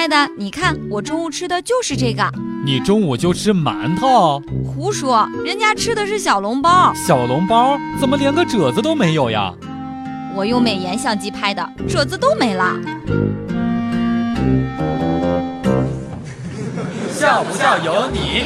爱的，你看我中午吃的就是这个。你中午就吃馒头？胡说，人家吃的是小笼包。小笼包怎么连个褶子都没有呀？我用美颜相机拍的，褶子都没了。笑不笑由你。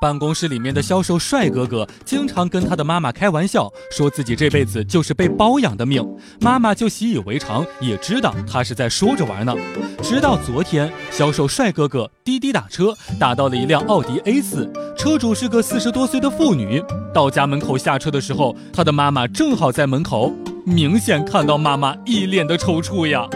办公室里面的销售帅哥哥经常跟他的妈妈开玩笑，说自己这辈子就是被包养的命。妈妈就习以为常，也知道他是在说着玩呢。直到昨天，销售帅哥哥滴滴打车打到了一辆奥迪 A 四，车主是个四十多岁的妇女。到家门口下车的时候，他的妈妈正好在门口，明显看到妈妈一脸的抽搐呀。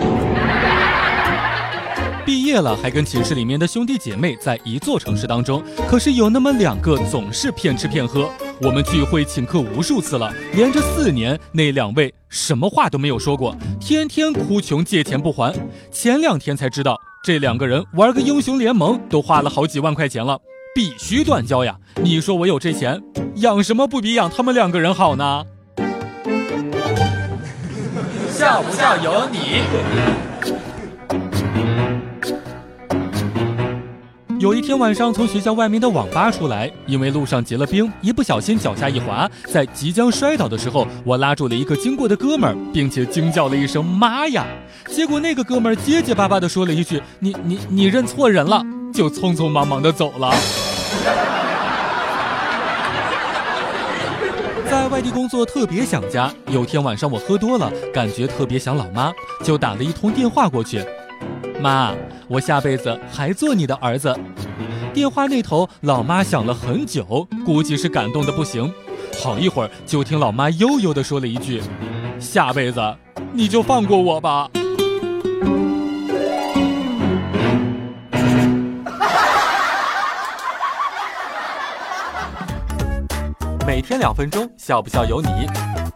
毕业了，还跟寝室里面的兄弟姐妹在一座城市当中，可是有那么两个总是骗吃骗喝。我们聚会请客无数次了，连着四年，那两位什么话都没有说过，天天哭穷借钱不还。前两天才知道，这两个人玩个英雄联盟都花了好几万块钱了，必须断交呀！你说我有这钱，养什么不比养他们两个人好呢？笑不笑由你。有一天晚上，从学校外面的网吧出来，因为路上结了冰，一不小心脚下一滑，在即将摔倒的时候，我拉住了一个经过的哥们儿，并且惊叫了一声“妈呀”！结果那个哥们儿结结巴巴地说了一句：“你你你认错人了”，就匆匆忙忙地走了。在外地工作特别想家，有天晚上我喝多了，感觉特别想老妈，就打了一通电话过去。妈，我下辈子还做你的儿子。电话那头，老妈想了很久，估计是感动的不行。好一会儿，就听老妈悠悠地说了一句：“下辈子你就放过我吧。”每天两分钟，笑不笑由你。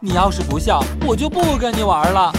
你要是不笑，我就不跟你玩了。